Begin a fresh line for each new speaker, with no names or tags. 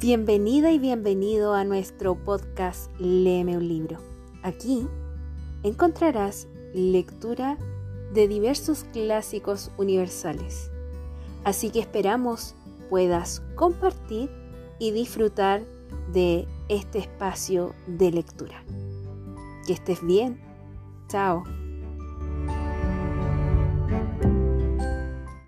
Bienvenida y bienvenido a nuestro podcast Léeme un libro. Aquí encontrarás lectura de diversos clásicos universales. Así que esperamos puedas compartir y disfrutar de este espacio de lectura. Que estés bien. Chao.